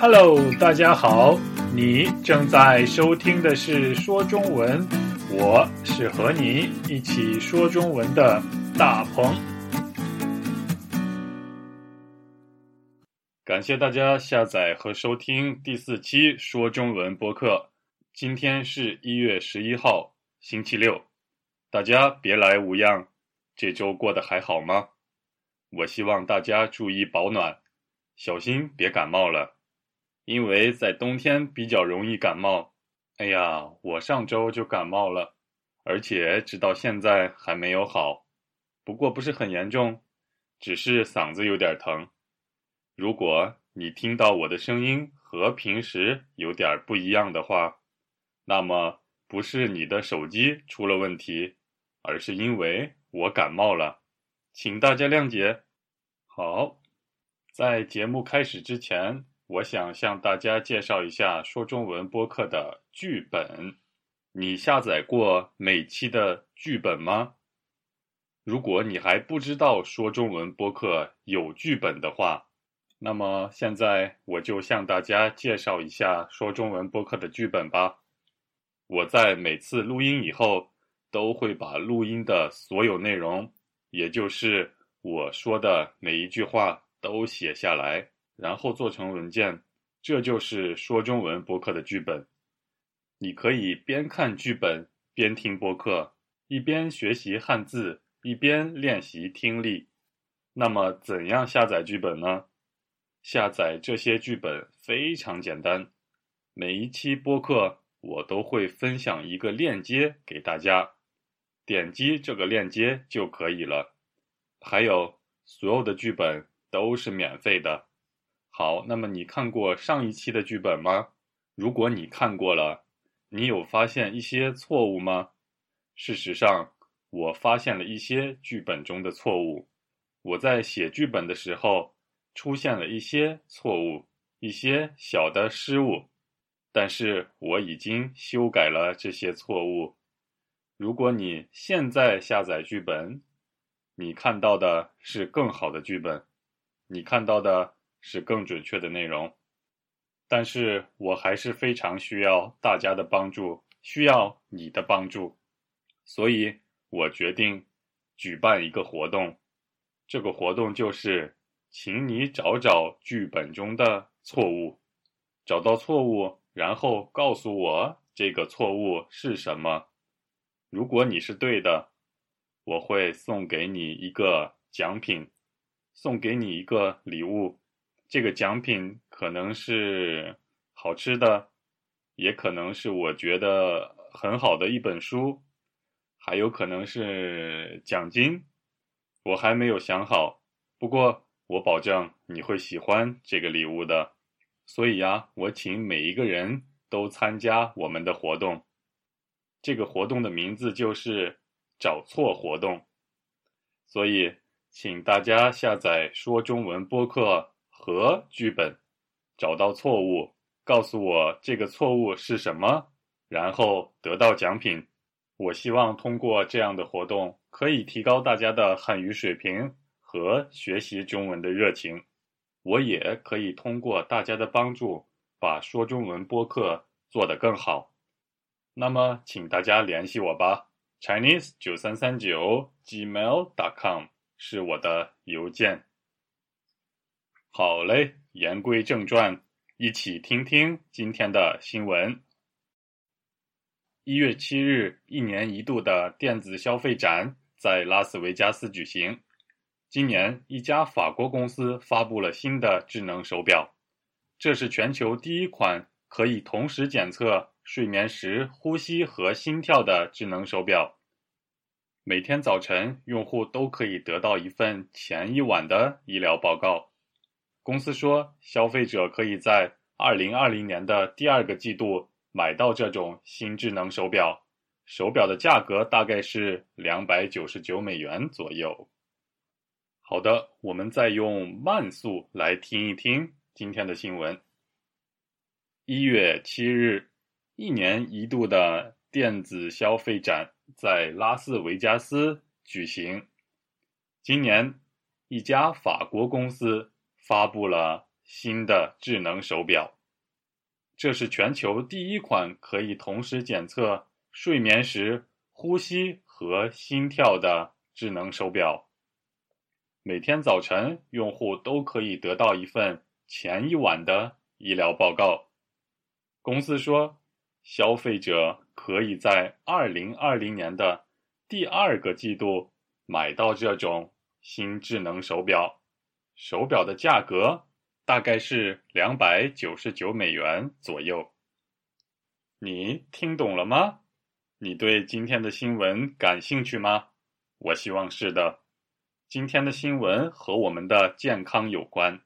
Hello，大家好，你正在收听的是说中文，我是和你一起说中文的大鹏。感谢大家下载和收听第四期说中文播客。今天是一月十一号，星期六，大家别来无恙，这周过得还好吗？我希望大家注意保暖，小心别感冒了，因为在冬天比较容易感冒。哎呀，我上周就感冒了，而且直到现在还没有好，不过不是很严重，只是嗓子有点疼。如果你听到我的声音和平时有点不一样的话，那么不是你的手机出了问题，而是因为我感冒了。请大家谅解。好，在节目开始之前，我想向大家介绍一下说中文播客的剧本。你下载过每期的剧本吗？如果你还不知道说中文播客有剧本的话，那么现在我就向大家介绍一下说中文播客的剧本吧。我在每次录音以后，都会把录音的所有内容。也就是我说的每一句话都写下来，然后做成文件，这就是说中文播客的剧本。你可以边看剧本边听播客，一边学习汉字，一边练习听力。那么，怎样下载剧本呢？下载这些剧本非常简单，每一期播客我都会分享一个链接给大家。点击这个链接就可以了。还有，所有的剧本都是免费的。好，那么你看过上一期的剧本吗？如果你看过了，你有发现一些错误吗？事实上，我发现了一些剧本中的错误。我在写剧本的时候出现了一些错误，一些小的失误，但是我已经修改了这些错误。如果你现在下载剧本，你看到的是更好的剧本，你看到的是更准确的内容。但是我还是非常需要大家的帮助，需要你的帮助，所以我决定举办一个活动。这个活动就是，请你找找剧本中的错误，找到错误，然后告诉我这个错误是什么。如果你是对的，我会送给你一个奖品，送给你一个礼物。这个奖品可能是好吃的，也可能是我觉得很好的一本书，还有可能是奖金。我还没有想好，不过我保证你会喜欢这个礼物的。所以呀，我请每一个人都参加我们的活动。这个活动的名字就是“找错活动”，所以请大家下载说中文播客和剧本，找到错误，告诉我这个错误是什么，然后得到奖品。我希望通过这样的活动，可以提高大家的汉语水平和学习中文的热情。我也可以通过大家的帮助，把说中文播客做得更好。那么，请大家联系我吧，Chinese 九三三九 gmail.com 是我的邮件。好嘞，言归正传，一起听听今天的新闻。一月七日，一年一度的电子消费展在拉斯维加斯举行。今年，一家法国公司发布了新的智能手表，这是全球第一款可以同时检测。睡眠时呼吸和心跳的智能手表，每天早晨用户都可以得到一份前一晚的医疗报告。公司说，消费者可以在二零二零年的第二个季度买到这种新智能手表，手表的价格大概是两百九十九美元左右。好的，我们再用慢速来听一听今天的新闻。一月七日。一年一度的电子消费展在拉斯维加斯举行。今年，一家法国公司发布了新的智能手表。这是全球第一款可以同时检测睡眠时呼吸和心跳的智能手表。每天早晨，用户都可以得到一份前一晚的医疗报告。公司说，消费者可以在二零二零年的第二个季度买到这种新智能手表，手表的价格大概是两百九十九美元左右。你听懂了吗？你对今天的新闻感兴趣吗？我希望是的。今天的新闻和我们的健康有关，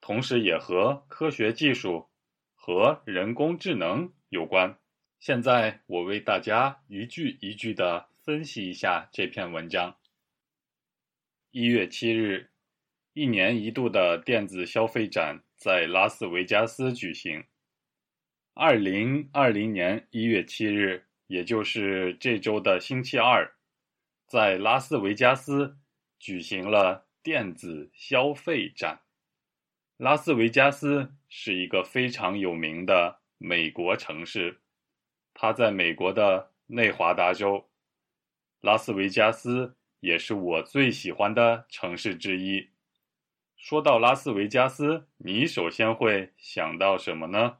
同时也和科学技术。和人工智能有关。现在我为大家一句一句的分析一下这篇文章。一月七日，一年一度的电子消费展在拉斯维加斯举行。二零二零年一月七日，也就是这周的星期二，在拉斯维加斯举行了电子消费展。拉斯维加斯是一个非常有名的美国城市，它在美国的内华达州。拉斯维加斯也是我最喜欢的城市之一。说到拉斯维加斯，你首先会想到什么呢？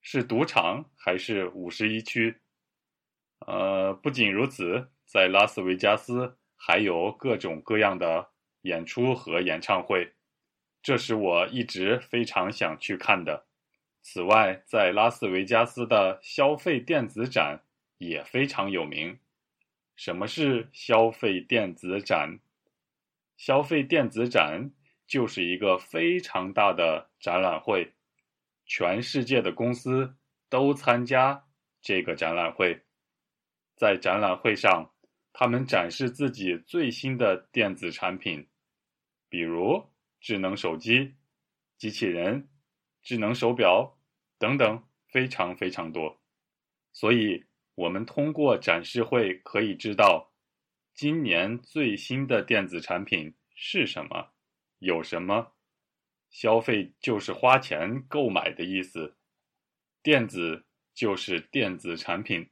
是赌场还是五十一区？呃，不仅如此，在拉斯维加斯还有各种各样的演出和演唱会。这是我一直非常想去看的。此外，在拉斯维加斯的消费电子展也非常有名。什么是消费电子展？消费电子展就是一个非常大的展览会，全世界的公司都参加这个展览会。在展览会上，他们展示自己最新的电子产品，比如。智能手机、机器人、智能手表等等，非常非常多。所以，我们通过展示会可以知道，今年最新的电子产品是什么，有什么。消费就是花钱购买的意思，电子就是电子产品，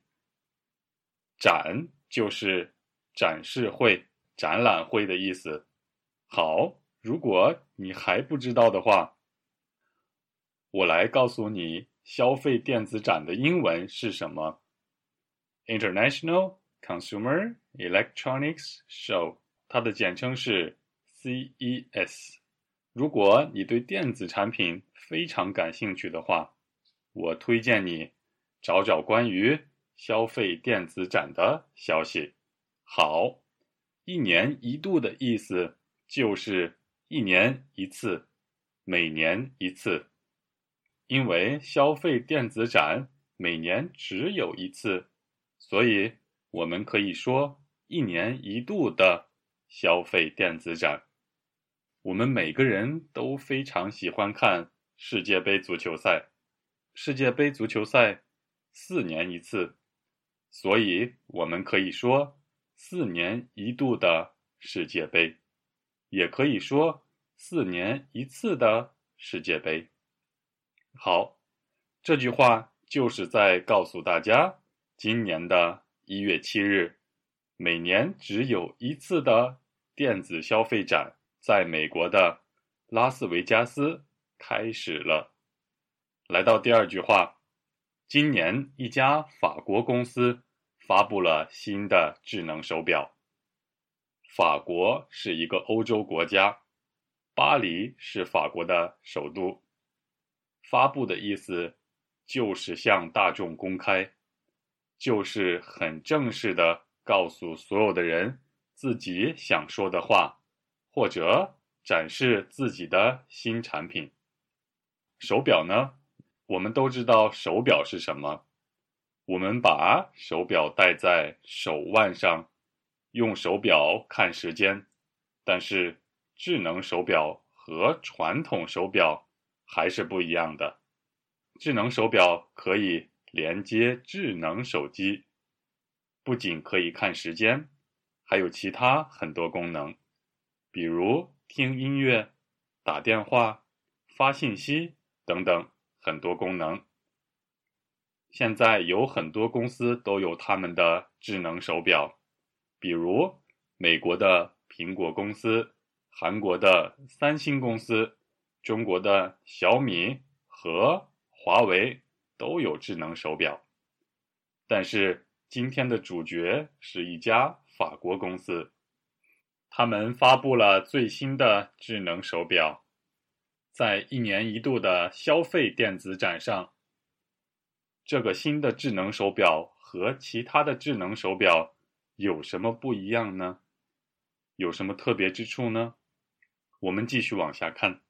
展就是展示会、展览会的意思。好。如果你还不知道的话，我来告诉你，消费电子展的英文是什么？International Consumer Electronics Show，它的简称是 CES。如果你对电子产品非常感兴趣的话，我推荐你找找关于消费电子展的消息。好，一年一度的意思就是。一年一次，每年一次，因为消费电子展每年只有一次，所以我们可以说一年一度的消费电子展。我们每个人都非常喜欢看世界杯足球赛，世界杯足球赛四年一次，所以我们可以说四年一度的世界杯。也可以说四年一次的世界杯。好，这句话就是在告诉大家，今年的一月七日，每年只有一次的电子消费展在美国的拉斯维加斯开始了。来到第二句话，今年一家法国公司发布了新的智能手表。法国是一个欧洲国家，巴黎是法国的首都。发布的意思就是向大众公开，就是很正式的告诉所有的人自己想说的话，或者展示自己的新产品。手表呢？我们都知道手表是什么，我们把手表戴在手腕上。用手表看时间，但是智能手表和传统手表还是不一样的。智能手表可以连接智能手机，不仅可以看时间，还有其他很多功能，比如听音乐、打电话、发信息等等很多功能。现在有很多公司都有他们的智能手表，比如美国的苹果公司、韩国的三星公司、中国的小米和华为都有智能手表。但是今天的主角是一家法国公司，他们发布了最新的智能手表，在一年一度的消费电子展上。这个新的智能手表和其他的智能手表有什么不一样呢？有什么特别之处呢？我们继续往下看，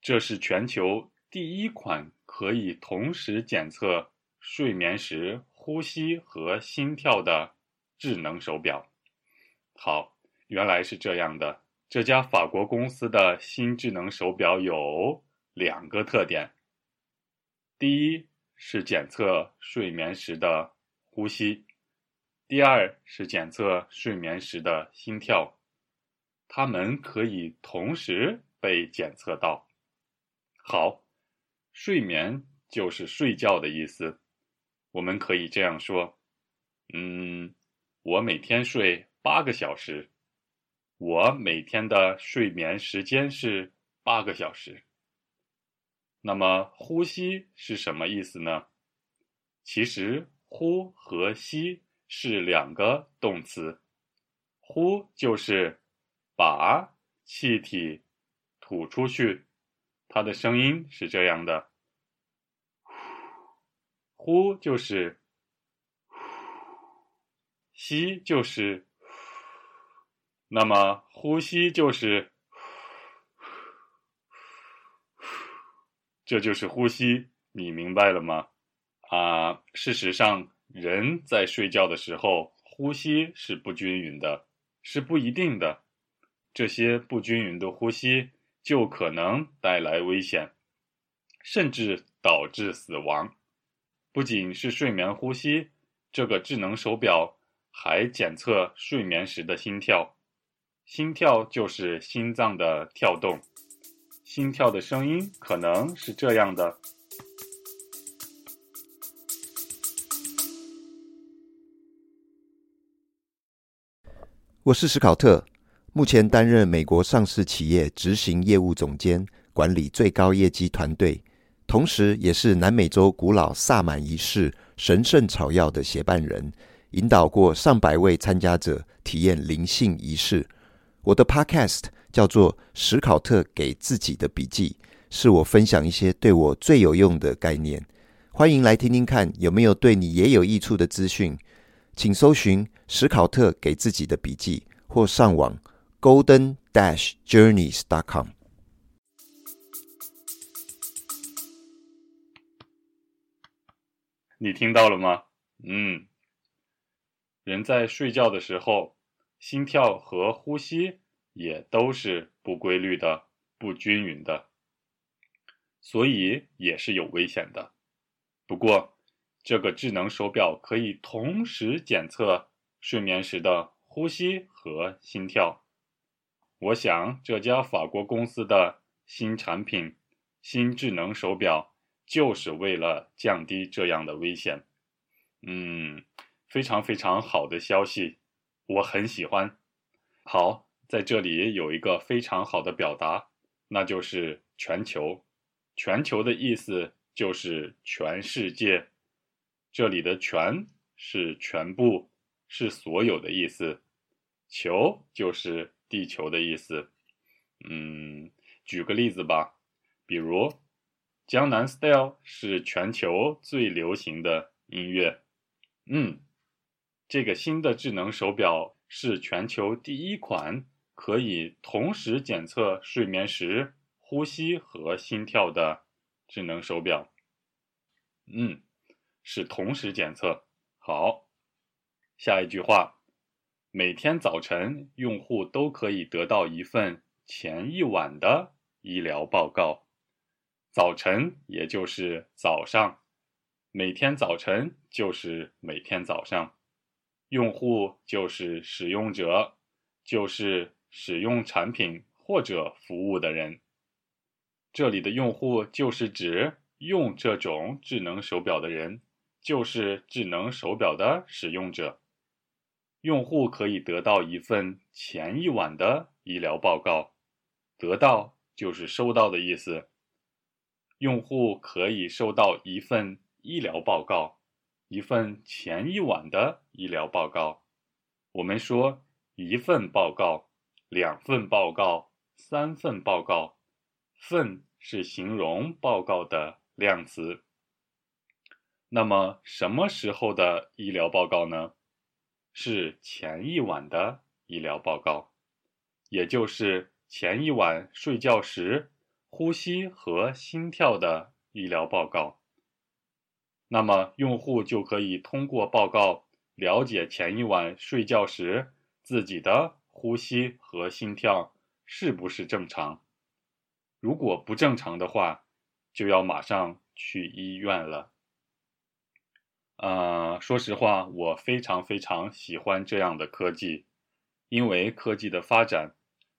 这是全球第一款可以同时检测睡眠时呼吸和心跳的智能手表。好，原来是这样的。这家法国公司的新智能手表有两个特点。第一。是检测睡眠时的呼吸，第二是检测睡眠时的心跳，它们可以同时被检测到。好，睡眠就是睡觉的意思，我们可以这样说：嗯，我每天睡八个小时，我每天的睡眠时间是八个小时。那么呼吸是什么意思呢？其实“呼”和“吸”是两个动词，“呼”就是把气体吐出去，它的声音是这样的，“呼”就是“吸”就是那么呼吸就是这就是呼吸，你明白了吗？啊，事实上，人在睡觉的时候呼吸是不均匀的，是不一定的。这些不均匀的呼吸就可能带来危险，甚至导致死亡。不仅是睡眠呼吸，这个智能手表还检测睡眠时的心跳。心跳就是心脏的跳动，心跳的声音可能是这样的。我是史考特，目前担任美国上市企业执行业务总监，管理最高业绩团队，同时也是南美洲古老萨满仪式神圣草药的协办人，引导过上百位参加者体验灵性仪式。我的 Podcast 叫做史考特给自己的笔记，是我分享一些对我最有用的概念。欢迎来听听看，有没有对你也有益处的资讯。请搜寻史考特给自己的笔记，或上网 GoldenDashJourneys.com。你听到了吗？嗯，人在睡觉的时候，心跳和呼吸也都是不规律的、不均匀的，所以也是有危险的。不过，这个智能手表可以同时检测睡眠时的呼吸和心跳。我想这家法国公司的新产品、新智能手表就是为了降低这样的危险。嗯，非常非常好的消息，我很喜欢。好，在这里有一个非常好的表达，那就是“全球”。全球的意思就是全世界。这里的“全”是全部，是所有的意思，“球”就是地球的意思。嗯，举个例子吧，比如江南 Style 是全球最流行的音乐。嗯，这个新的智能手表是全球第一款可以同时检测睡眠时呼吸和心跳的智能手表。嗯。是同时检测。好，下一句话，每天早晨用户都可以得到一份前一晚的医疗报告。早晨也就是早上，每天早晨就是每天早上，用户就是使用者，就是使用产品或者服务的人。这里的用户就是指用这种智能手表的人，就是智能手表的使用者。用户可以得到一份前一晚的医疗报告，得到就是收到的意思。用户可以收到一份医疗报告，一份前一晚的医疗报告。我们说一份报告、两份报告、三份报告，份是形容报告的量词。那么什么时候的医疗报告呢？是前一晚的医疗报告，也就是前一晚睡觉时。呼吸和心跳的医疗报告，那么用户就可以通过报告了解前一晚睡觉时自己的呼吸和心跳是不是正常。如果不正常的话，就要马上去医院了。呃，说实话，我非常非常喜欢这样的科技，因为科技的发展。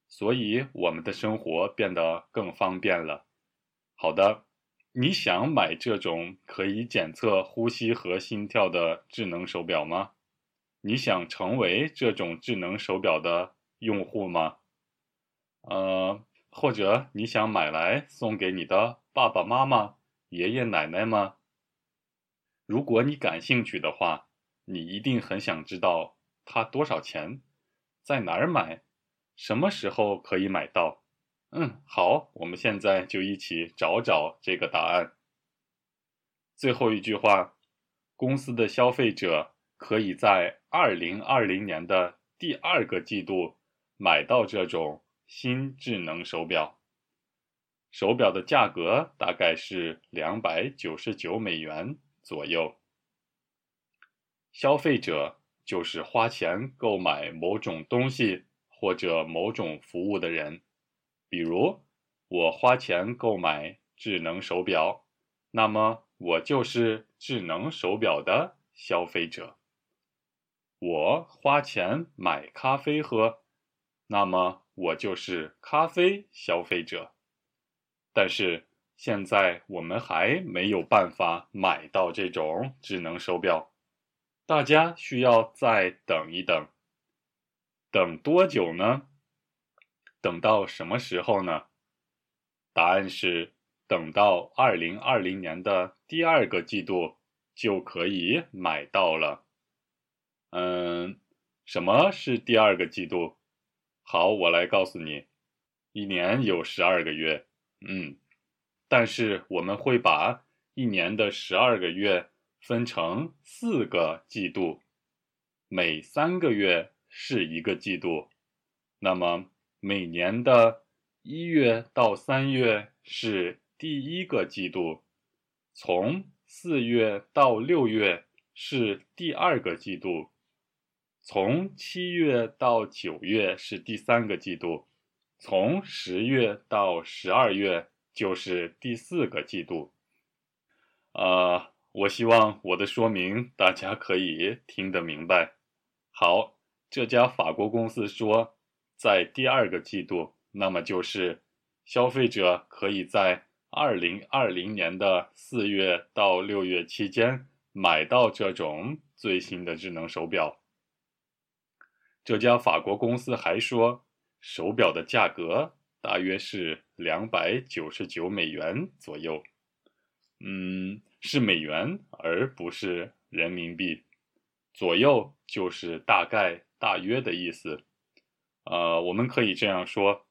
所以我们的生活变得更方便了。好的，你想买这种可以检测呼吸和心跳的智能手表吗？你想成为这种智能手表的用户吗？呃，或者你想买来送给你的爸爸妈妈、爷爷奶奶吗？如果你感兴趣的话，你一定很想知道它多少钱，在哪儿买。什么时候可以买到？嗯，好，我们现在就一起找找这个答案。最后一句话，公司的消费者可以在二零二零年的第二个季度买到这种新智能手表。手表的价格大概是两百九十九美元左右。消费者就是花钱购买某种东西。或者某种服务的人，比如我花钱购买智能手表，那么我就是智能手表的消费者。我花钱买咖啡喝，那么我就是咖啡消费者。但是现在我们还没有办法买到这种智能手表，大家需要再等一等。等多久呢？等到什么时候呢？答案是等到二零二零年的第二个季度就可以买到了。嗯，什么是第二个季度？好，我来告诉你，一年有十二个月，嗯，但是我们会把一年的十二个月分成四个季度，每三个月。是一个季度，那么每年的一月到三月是第一个季度，从四月到六月是第二个季度，从七月到九月是第三个季度，从十月到十二月就是第四个季度。啊，我希望我的说明大家可以听得明白。好。这家法国公司说，在第二个季度，那么就是消费者可以在二零二零年的四月到六月期间买到这种最新的智能手表。这家法国公司还说，手表的价格大约是两百九十九美元左右，嗯，是美元而不是人民币，左右就是大概。大约的意思，呃，我们可以这样说：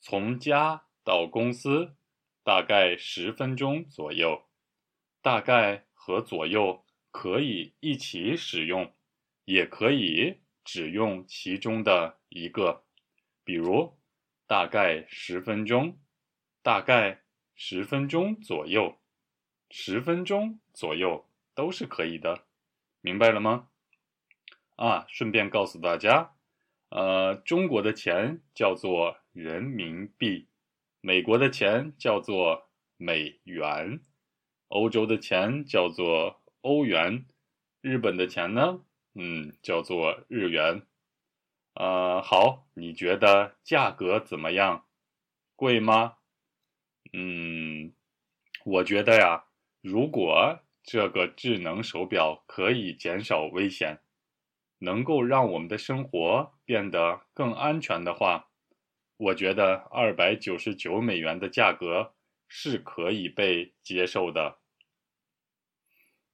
从家到公司大概十分钟左右。大概和左右可以一起使用，也可以只用其中的一个。比如，大概十分钟，大概十分钟左右，十分钟左右都是可以的。明白了吗？啊，顺便告诉大家，呃，中国的钱叫做人民币，美国的钱叫做美元，欧洲的钱叫做欧元，日本的钱呢，嗯，叫做日元。呃，好，你觉得价格怎么样？贵吗？嗯，我觉得呀，如果这个智能手表可以减少危险，能够让我们的生活变得更安全的话，我觉得二百九十九美元的价格是可以被接受的。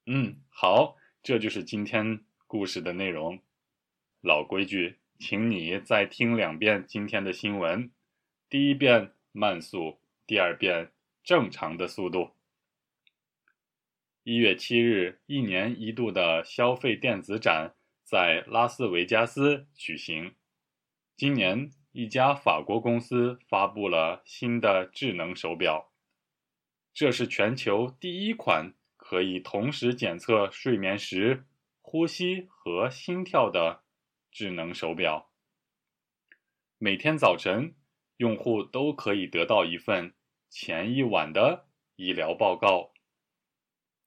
嗯，好，这就是今天故事的内容。老规矩，请你再听两遍今天的新闻。第一遍慢速，第二遍正常的速度。一月七日，一年一度的消费电子展在拉斯维加斯举行。今年，一家法国公司发布了新的智能手表，这是全球第一款。可以同时检测睡眠时呼吸和心跳的智能手表。每天早晨，用户都可以得到一份前一晚的医疗报告。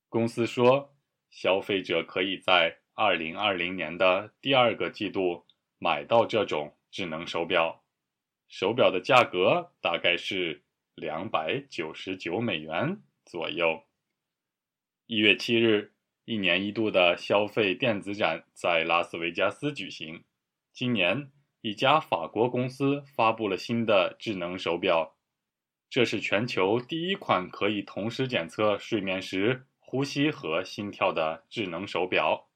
公司说，消费者可以在二零二零年的第二个季度买到这种智能手表，手表的价格大概是两百九十九美元左右。一月七日，一年一度的消费电子展在拉斯维加斯举行。今年，一家法国公司发布了新的智能手表，这是全球第一款可以同时检测睡眠时呼吸和心跳的智能手表。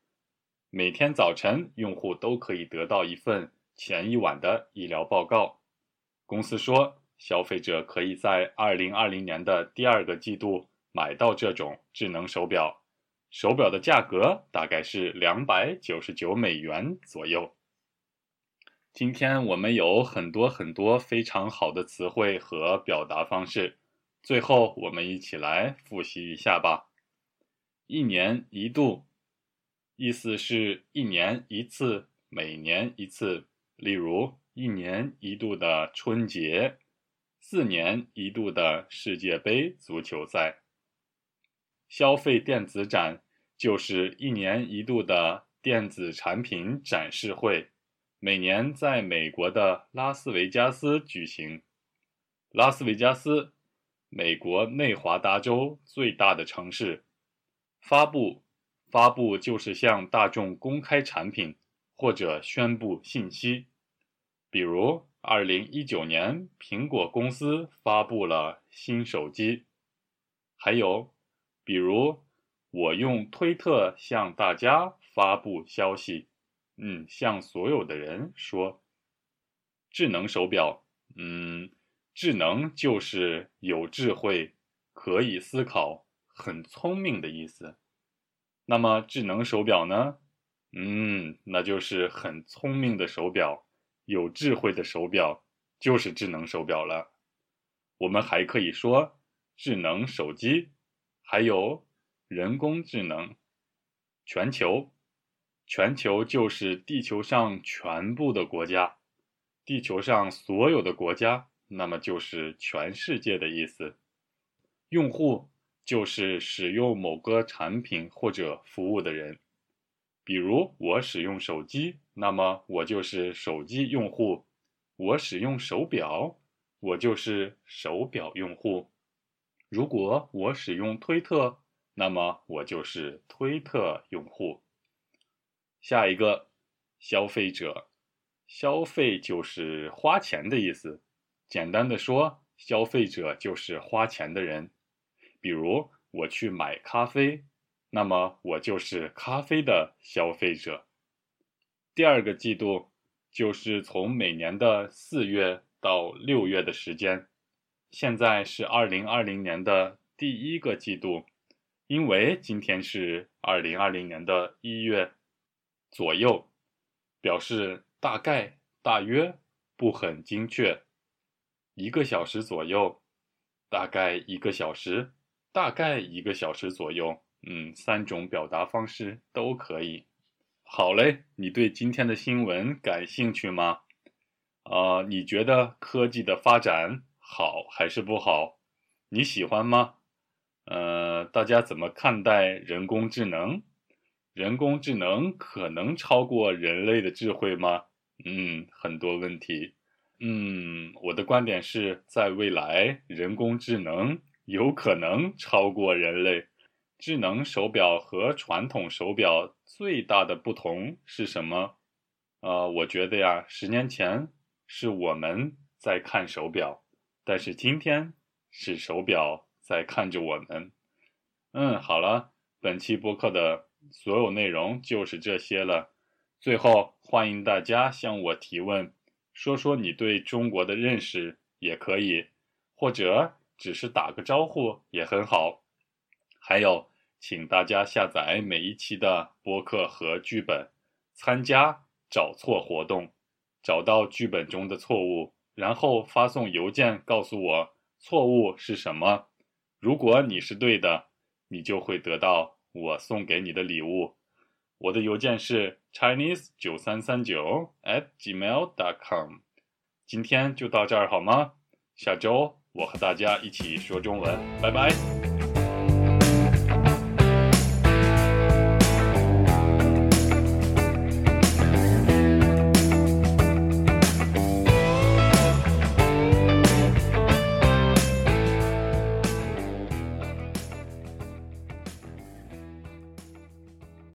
每天早晨，用户都可以得到一份前一晚的医疗报告。公司说，消费者可以在二零二零年的第二个季度。买到这种智能手表，手表的价格大概是两百九十九美元左右。今天我们有很多很多非常好的词汇和表达方式，最后我们一起来复习一下吧。一年一度，意思是一年一次，每年一次。例如，一年一度的春节，四年一度的世界杯足球赛。消费电子展就是一年一度的电子产品展示会，每年在美国的拉斯维加斯举行。拉斯维加斯，美国内华达州最大的城市。发布，发布就是向大众公开产品或者宣布信息。比如，二零一九年，苹果公司发布了新手机。还有。比如，我用推特向大家发布消息，嗯，向所有的人说，智能手表，嗯，智能就是有智慧、可以思考、很聪明的意思。那么，智能手表呢？嗯，那就是很聪明的手表，有智慧的手表，就是智能手表了。我们还可以说智能手机。还有人工智能，全球，全球就是地球上全部的国家，地球上所有的国家，那么就是全世界的意思。用户就是使用某个产品或者服务的人，比如我使用手机，那么我就是手机用户；我使用手表，我就是手表用户。如果我使用推特，那么我就是推特用户。下一个，消费者，消费就是花钱的意思。简单的说，消费者就是花钱的人。比如我去买咖啡，那么我就是咖啡的消费者。第二个季度就是从每年的四月到六月的时间。现在是二零二零年的第一个季度，因为今天是二零二零年的一月左右，表示大概、大约，不很精确。一个小时左右，大概一个小时，大概一个小时左右，嗯，三种表达方式都可以。好嘞，你对今天的新闻感兴趣吗？啊，你觉得科技的发展？好还是不好？你喜欢吗？呃，大家怎么看待人工智能？人工智能可能超过人类的智慧吗？嗯，很多问题。嗯，我的观点是在未来，人工智能有可能超过人类。智能手表和传统手表最大的不同是什么？呃，我觉得呀，十年前是我们在看手表，但是今天是手表在看着我们。嗯，好了，本期播客的所有内容就是这些了。最后，欢迎大家向我提问。说说你对中国的认识也可以，或者只是打个招呼也很好。还有，请大家下载每一期的播客和剧本，参加找错活动，找到剧本中的错误，然后发送邮件告诉我错误是什么。如果你是对的，你就会得到我送给你的礼物。我的邮件是 chinese 九三三九 at gmail dot com。今天就到这儿好吗？下周我和大家一起说中文，拜拜。